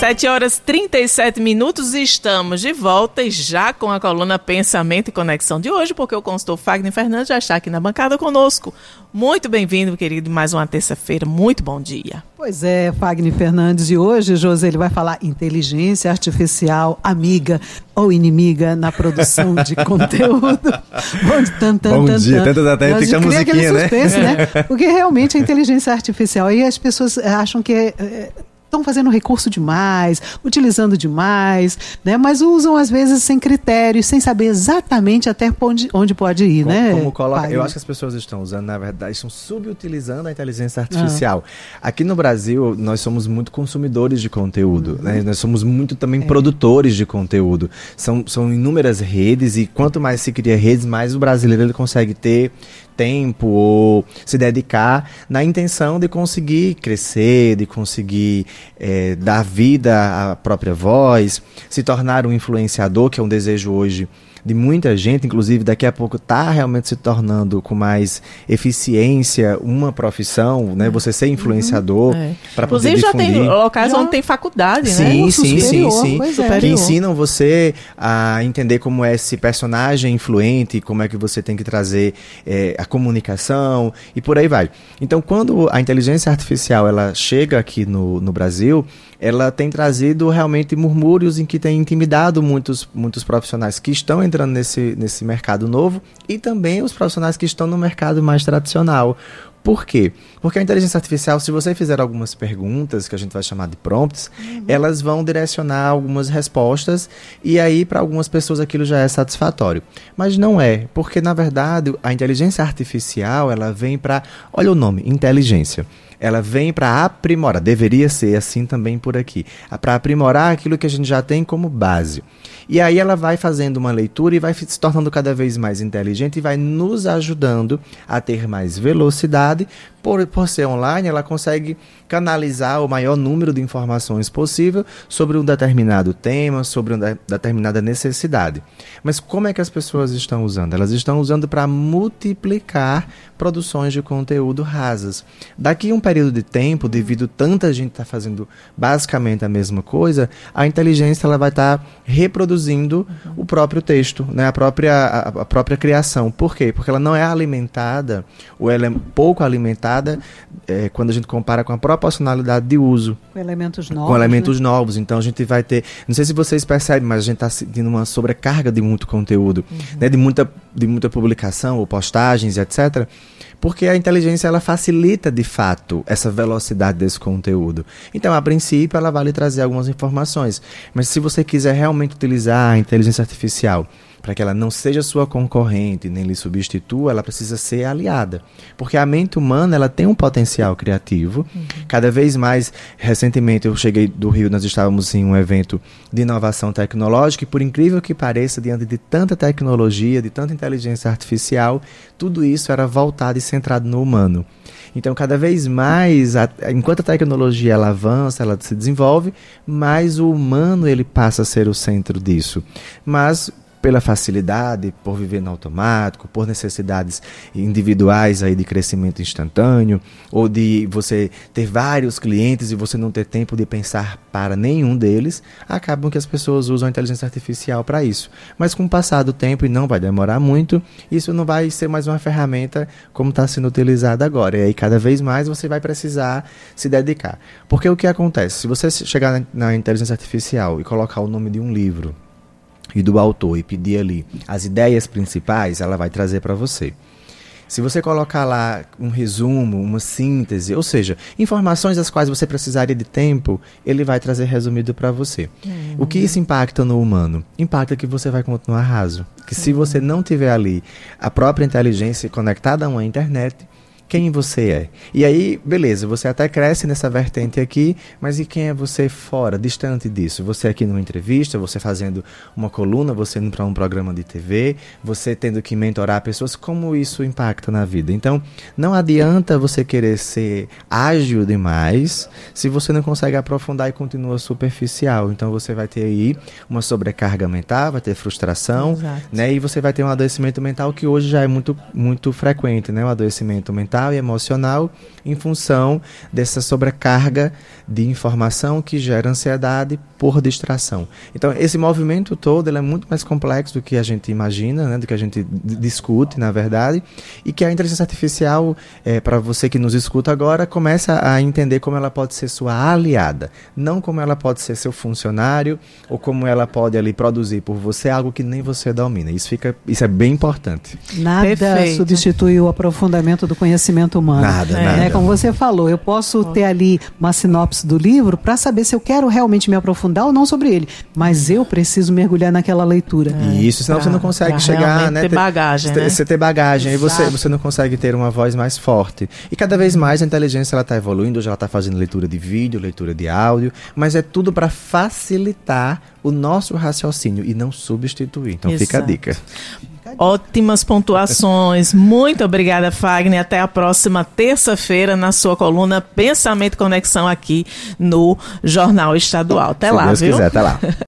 7 horas 37 minutos e estamos de volta e já com a coluna Pensamento e Conexão de hoje, porque o consultor Fagner Fernandes já está aqui na bancada conosco. Muito bem-vindo, querido, mais uma terça-feira. Muito bom dia. Pois é, Fagner Fernandes, e hoje, José, ele vai falar inteligência artificial, amiga ou inimiga na produção de conteúdo. bom, tan, tan, bom tan, dia, tanto tempo fica a musiquinha, né? Suspense, né? Porque realmente a inteligência artificial, aí as pessoas acham que é, é estão fazendo recurso demais, utilizando demais, né? Mas usam às vezes sem critérios, sem saber exatamente até onde, onde pode ir, como, né? Como coloca, eu acho que as pessoas estão usando, na verdade, estão subutilizando a inteligência artificial. Ah. Aqui no Brasil, nós somos muito consumidores de conteúdo, uhum. né? Nós somos muito também é. produtores de conteúdo. São, são inúmeras redes e quanto mais se cria redes, mais o brasileiro ele consegue ter tempo ou se dedicar na intenção de conseguir crescer, de conseguir é, dar vida à própria voz, se tornar um influenciador, que é um desejo hoje de muita gente, inclusive daqui a pouco está realmente se tornando com mais eficiência uma profissão, né? Você ser influenciador uhum. é. para poder Inclusive já tem locais já. onde tem faculdade, sim, né? Sim, sim, sim, sim. É. Que ensinam você a entender como é esse personagem influente, como é que você tem que trazer é, a comunicação e por aí vai. Então, quando a inteligência artificial ela chega aqui no, no Brasil, ela tem trazido realmente murmúrios em que tem intimidado muitos, muitos profissionais que estão entrando nesse, nesse mercado novo e também os profissionais que estão no mercado mais tradicional. Por quê? Porque a inteligência artificial, se você fizer algumas perguntas, que a gente vai chamar de prompts, uhum. elas vão direcionar algumas respostas e aí para algumas pessoas aquilo já é satisfatório. Mas não é, porque na verdade a inteligência artificial, ela vem para, olha o nome, inteligência ela vem para aprimorar, deveria ser assim também por aqui, para aprimorar aquilo que a gente já tem como base. E aí ela vai fazendo uma leitura e vai se tornando cada vez mais inteligente e vai nos ajudando a ter mais velocidade. Por, por ser online, ela consegue canalizar o maior número de informações possível sobre um determinado tema, sobre uma determinada necessidade. Mas como é que as pessoas estão usando? Elas estão usando para multiplicar produções de conteúdo rasas. Daqui a um período de tempo, devido tanta gente estar tá fazendo basicamente a mesma coisa, a inteligência ela vai estar tá reproduzindo o próprio texto, né? a, própria, a, a própria criação. Por quê? Porque ela não é alimentada, ou ela é pouco alimentada é, quando a gente compara com a proporcionalidade de uso. Com elementos novos. Com elementos né? novos. Então a gente vai ter. Não sei se vocês percebem, mas a gente está sentindo uma sobrecarga de muito conteúdo, uhum. né? de, muita, de muita publicação ou postagens, etc. Porque a inteligência ela facilita de fato essa velocidade desse conteúdo. Então, a princípio, ela vai lhe trazer algumas informações. Mas se você quiser realmente utilizar a inteligência artificial para que ela não seja sua concorrente nem lhe substitua, ela precisa ser aliada. Porque a mente humana ela tem um potencial criativo. Uhum. Cada vez mais, recentemente eu cheguei do Rio, nós estávamos em um evento de inovação tecnológica e por incrível que pareça, diante de tanta tecnologia, de tanta inteligência artificial, tudo isso era voltado e centrado no humano. Então, cada vez mais, a, enquanto a tecnologia ela avança, ela se desenvolve, mais o humano ele passa a ser o centro disso. Mas pela facilidade, por viver no automático, por necessidades individuais aí de crescimento instantâneo, ou de você ter vários clientes e você não ter tempo de pensar para nenhum deles, acabam que as pessoas usam a inteligência artificial para isso. Mas com o passar do tempo, e não vai demorar muito, isso não vai ser mais uma ferramenta como está sendo utilizada agora. E aí cada vez mais você vai precisar se dedicar. Porque o que acontece? Se você chegar na inteligência artificial e colocar o nome de um livro, e do autor e pedir ali as ideias principais, ela vai trazer para você. Se você colocar lá um resumo, uma síntese, ou seja, informações das quais você precisaria de tempo, ele vai trazer resumido para você. Uhum. O que isso impacta no humano? Impacta que você vai continuar raso. Que se você não tiver ali a própria inteligência conectada a uma internet, quem você é. E aí, beleza, você até cresce nessa vertente aqui, mas e quem é você fora, distante disso? Você aqui numa entrevista, você fazendo uma coluna, você indo para um programa de TV, você tendo que mentorar pessoas, como isso impacta na vida? Então, não adianta você querer ser ágil demais se você não consegue aprofundar e continua superficial. Então, você vai ter aí uma sobrecarga mental, vai ter frustração, né? E você vai ter um adoecimento mental que hoje já é muito, muito frequente, né? O adoecimento mental mental e emocional em função dessa sobrecarga de informação que gera ansiedade por distração. Então, esse movimento todo ele é muito mais complexo do que a gente imagina, né, do que a gente discute, na verdade, e que a inteligência artificial, é, para você que nos escuta agora, começa a entender como ela pode ser sua aliada, não como ela pode ser seu funcionário ou como ela pode ali produzir por você algo que nem você domina. Isso fica, isso é bem importante. Nada Perfeito. substitui o aprofundamento do conhecimento humano. Nada, é. nada. Né? Como você falou, eu posso ter ali uma sinopse do livro para saber se eu quero realmente me aprofundar ou não sobre ele, mas eu preciso mergulhar naquela leitura. É, Isso, senão pra, você não consegue chegar, né? Ter bagagem, ter, né? Você ter bagagem, Exato. aí você, você não consegue ter uma voz mais forte. E cada vez mais a inteligência ela está evoluindo, hoje ela está fazendo leitura de vídeo, leitura de áudio, mas é tudo para facilitar o nosso raciocínio e não substituir. Então Exato. fica a dica. Ótimas pontuações. Muito obrigada, Fagner. Até a próxima terça-feira na sua coluna Pensamento e Conexão aqui no Jornal Estadual. Até Se lá, Deus viu? quiser, até lá.